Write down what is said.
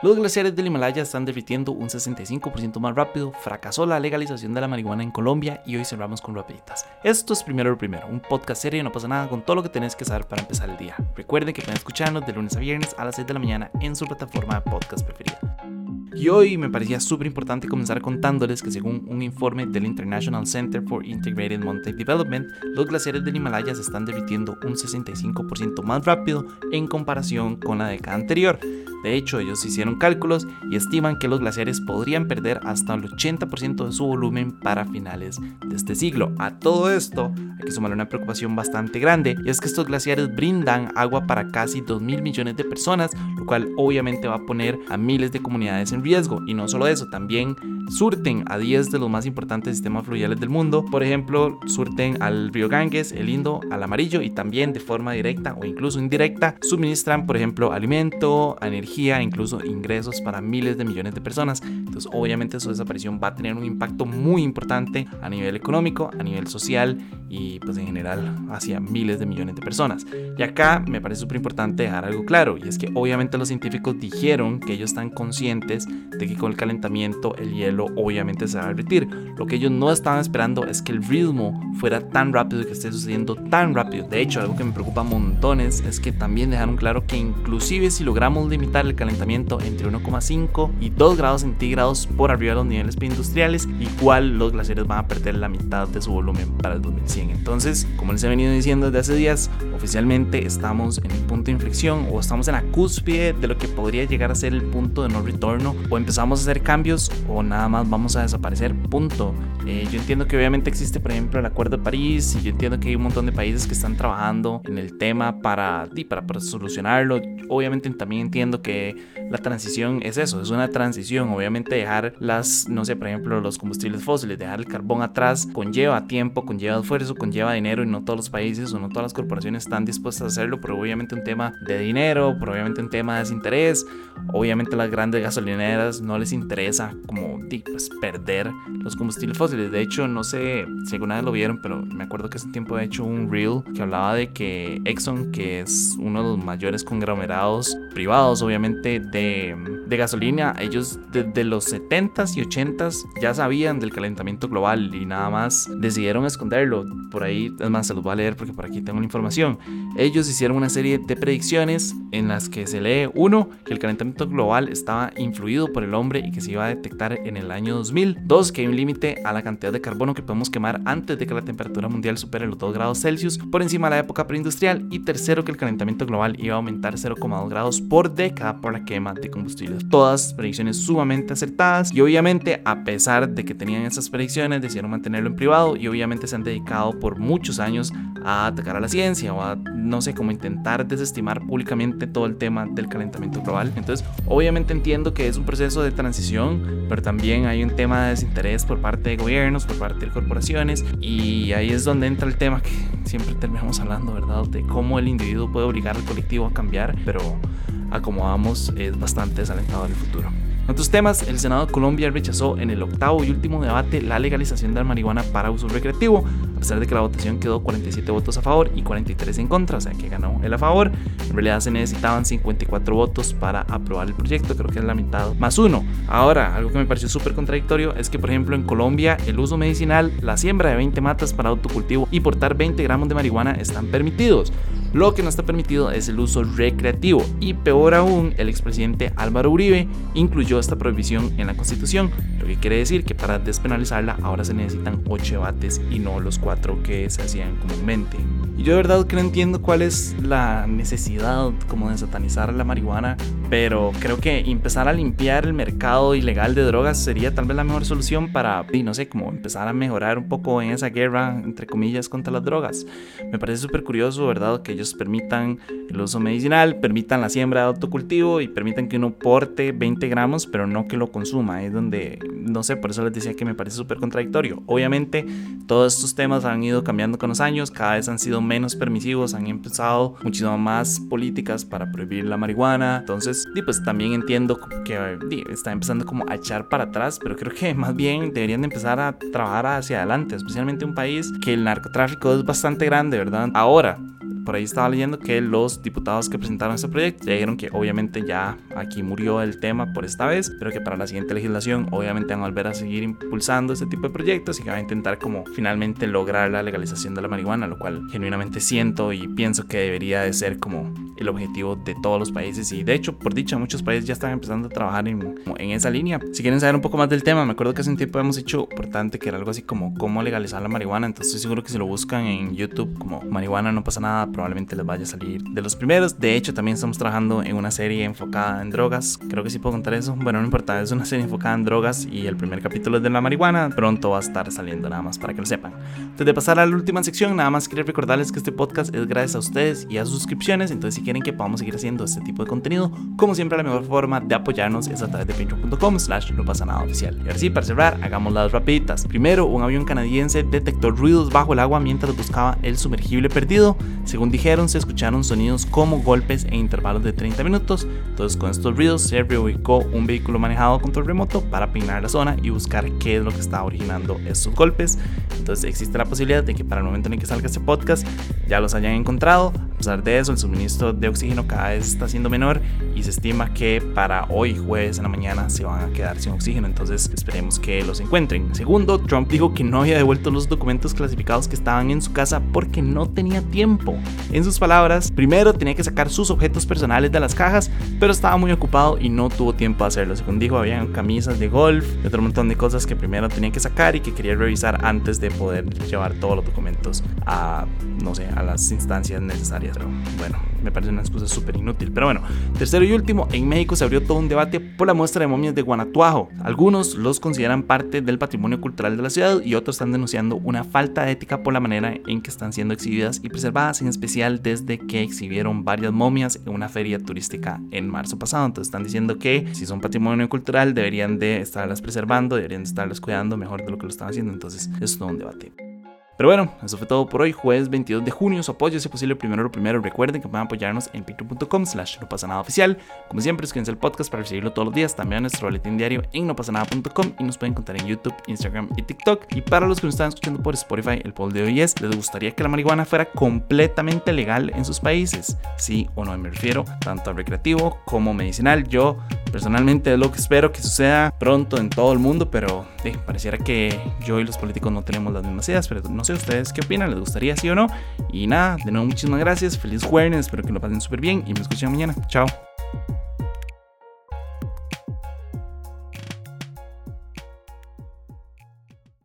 Los glaciares del Himalaya están derritiendo un 65% más rápido, fracasó la legalización de la marihuana en Colombia y hoy cerramos con rapiditas. Esto es Primero lo Primero, un podcast serio y no pasa nada con todo lo que tenés que saber para empezar el día. Recuerden que pueden escucharnos de lunes a viernes a las 6 de la mañana en su plataforma de podcast preferida. Y hoy me parecía súper importante comenzar contándoles que según un informe del International Center for Integrated Mountain Development, los glaciares del Himalaya se están derritiendo un 65% más rápido en comparación con la década anterior. De hecho, ellos hicieron cálculos y estiman que los glaciares podrían perder hasta el 80% de su volumen para finales de este siglo. A todo esto hay que sumar una preocupación bastante grande y es que estos glaciares brindan agua para casi 2 mil millones de personas, lo cual obviamente va a poner a miles de comunidades en riesgo. Y no solo eso, también surten a 10 de los más importantes sistemas fluviales del mundo. Por ejemplo, surten al río Ganges, el Indo, al amarillo y también de forma directa o incluso indirecta suministran, por ejemplo, alimento, energía, incluso ingresos para miles de millones de personas. Entonces, obviamente su desaparición va a tener un impacto muy importante a nivel económico, a nivel social y pues en general hacia miles de millones de personas. Y acá me parece súper importante dejar algo claro y es que obviamente los científicos dijeron que ellos están conscientes de que con el calentamiento el hielo obviamente se va a derretir. Lo que ellos no estaban esperando es que el ritmo fuera tan rápido y que esté sucediendo tan rápido. De hecho, algo que me preocupa montones es que también dejaron claro que inclusive si logramos limitar el calentamiento entre 1,5 y 2 grados centígrados por arriba de los niveles preindustriales, igual los glaciares van a perder la mitad de su volumen para el 2100. Entonces, como les he venido diciendo desde hace días, oficialmente estamos en un punto de inflexión o estamos en la cúspide de lo que podría llegar a ser el punto de no retorno o empezamos a hacer cambios o nada más vamos a desaparecer, punto. Eh, yo entiendo que obviamente existe, por ejemplo, el Acuerdo de París y yo entiendo que hay un montón de países que están trabajando en el tema para, para, para solucionarlo. Obviamente también entiendo que la transición es eso, es una transición. Obviamente dejar las, no sé, por ejemplo, los combustibles fósiles, dejar el carbón atrás conlleva tiempo, conlleva esfuerzo, conlleva dinero y no todos los países o no todas las corporaciones están dispuestas a hacerlo, pero obviamente un tema de dinero, pero obviamente un tema de desinterés. Obviamente las grandes gasolineras no les interesa como pues, perder los combustibles fósiles. De hecho, no sé si alguna vez lo vieron, pero me acuerdo que hace tiempo he hecho un reel que hablaba de que Exxon, que es uno de los mayores conglomerados privados, obviamente, de gasolina, ellos desde los 70s y 80s ya sabían del calentamiento global y nada más decidieron esconderlo. Por ahí, es más, se los voy a leer porque por aquí tengo la información. Ellos hicieron una serie de predicciones en las que se lee, uno, que el calentamiento global estaba influido por el hombre y que se iba a detectar en el año 2000. Dos, que hay un límite a la cantidad de carbono que podemos quemar antes de que la temperatura mundial supere los 2 grados Celsius por encima de la época preindustrial. Y tercero, que el calentamiento global iba a aumentar 0,2 grados por década por la quema de combustibles. Todas predicciones sumamente acertadas y obviamente a pesar de que tenían esas predicciones decidieron mantenerlo en privado y obviamente se han dedicado por muchos años a atacar a la ciencia o a no sé cómo intentar desestimar públicamente todo el tema del calentamiento global. Entonces obviamente entiendo que es un proceso de transición pero también hay un tema de desinterés por parte de gobiernos, por parte de corporaciones y ahí es donde entra el tema que siempre terminamos hablando, ¿verdad? De cómo el individuo puede obligar al colectivo a cambiar, pero acomodamos es bastante desalentado en el futuro. En otros temas, el Senado de Colombia rechazó en el octavo y último debate la legalización de la marihuana para uso recreativo, a pesar de que la votación quedó 47 votos a favor y 43 en contra, o sea que ganó el a favor. En realidad se necesitaban 54 votos para aprobar el proyecto, creo que es la más uno. Ahora, algo que me pareció súper contradictorio es que, por ejemplo, en Colombia el uso medicinal, la siembra de 20 matas para autocultivo y portar 20 gramos de marihuana están permitidos. Lo que no está permitido es el uso recreativo y peor aún, el expresidente Álvaro Uribe incluyó esta prohibición en la Constitución, lo que quiere decir que para despenalizarla ahora se necesitan 8 debates y no los 4 que se hacían comúnmente. Y yo de verdad que no entiendo cuál es la necesidad como de satanizar la marihuana, pero creo que empezar a limpiar el mercado ilegal de drogas sería tal vez la mejor solución para, no sé, como empezar a mejorar un poco en esa guerra, entre comillas, contra las drogas. Me parece súper curioso, ¿verdad? Que ellos permitan el uso medicinal, permitan la siembra de autocultivo y permitan que uno porte 20 gramos, pero no que lo consuma. Es donde, no sé, por eso les decía que me parece súper contradictorio. Obviamente, todos estos temas han ido cambiando con los años, cada vez han sido menos permisivos, han empezado muchísimo más políticas para prohibir la marihuana. Entonces, y pues también entiendo que está empezando como a echar para atrás, pero creo que más bien deberían de empezar a trabajar hacia adelante, especialmente un país que el narcotráfico es bastante grande, ¿verdad? Ahora, por ahí estaba leyendo que los diputados que presentaron este proyecto ya dijeron que obviamente ya aquí murió el tema por esta vez, pero que para la siguiente legislación obviamente van a volver a seguir impulsando este tipo de proyectos y que van a intentar como finalmente lograr la legalización de la marihuana, lo cual genuinamente siento y pienso que debería de ser como el objetivo de todos los países y de hecho por dicha muchos países ya están empezando a trabajar en, en esa línea. Si quieren saber un poco más del tema, me acuerdo que hace un tiempo hemos hecho importante que era algo así como cómo legalizar la marihuana, entonces estoy seguro que si lo buscan en YouTube como marihuana no pasa nada, probablemente les vaya a salir de los primeros. De hecho, también estamos trabajando en una serie enfocada en drogas, creo que sí puedo contar eso. Bueno, no importa, es una serie enfocada en drogas y el primer capítulo es de la marihuana, pronto va a estar saliendo nada más para que lo sepan. Antes de pasar a la última sección, nada más quiero recordarles que este podcast es gracias a ustedes y a sus suscripciones, entonces si quieren que podamos seguir haciendo este tipo de contenido, como siempre la mejor forma de apoyarnos es a través de patreon.com slash no pasa nada oficial. Y ahora sí, para cerrar, hagamos las rapiditas. Primero, un avión canadiense detectó ruidos bajo el agua mientras buscaba el sumergible perdido. Según dijeron, se escucharon sonidos como golpes en intervalos de 30 minutos. Entonces, con estos ruidos se reubicó un vehículo manejado control remoto para peinar la zona y buscar qué es lo que está originando estos golpes. Entonces, existe la posibilidad de que para el momento en el que salga este podcast ya los hayan encontrado. Pesar de eso, el suministro de oxígeno cada vez está siendo menor y se estima que para hoy, jueves en la mañana, se van a quedar sin oxígeno. Entonces, esperemos que los encuentren. Segundo, Trump dijo que no había devuelto los documentos clasificados que estaban en su casa porque no tenía tiempo. En sus palabras, primero tenía que sacar sus objetos personales de las cajas, pero estaba muy ocupado y no tuvo tiempo de hacerlo. Según dijo, habían camisas de golf y otro montón de cosas que primero tenía que sacar y que quería revisar antes de poder llevar todos los documentos a, no sé, a las instancias necesarias. Pero bueno, me parece una excusa súper inútil. Pero bueno, tercero y último, en México se abrió todo un debate por la muestra de momias de Guanajuato. Algunos los consideran parte del patrimonio cultural de la ciudad y otros están denunciando una falta de ética por la manera en que están siendo exhibidas y preservadas, en especial desde que exhibieron varias momias en una feria turística en marzo pasado. Entonces están diciendo que si son patrimonio cultural deberían de estarlas preservando, deberían de estarlas cuidando mejor de lo que lo están haciendo. Entonces es todo un debate. Pero bueno, eso fue todo por hoy, jueves 22 de junio. Su apoyo, si posible, primero lo primero. Recuerden que pueden apoyarnos en patreon.com slash no pasa nada oficial. Como siempre, suscríbanse al podcast para recibirlo todos los días. También a nuestro boletín diario en nopasanada.com y nos pueden encontrar en YouTube, Instagram y TikTok. Y para los que nos están escuchando por Spotify, el poll de hoy es, ¿les gustaría que la marihuana fuera completamente legal en sus países? Sí o no, me refiero tanto a recreativo como medicinal. Yo personalmente es lo que espero que suceda pronto en todo el mundo, pero eh, pareciera que yo y los políticos no tenemos las mismas ideas, pero no sé ustedes qué opinan, les gustaría sí o no. Y nada, de nuevo muchísimas gracias, feliz jueves, espero que lo pasen súper bien y me escuchen mañana. Chao.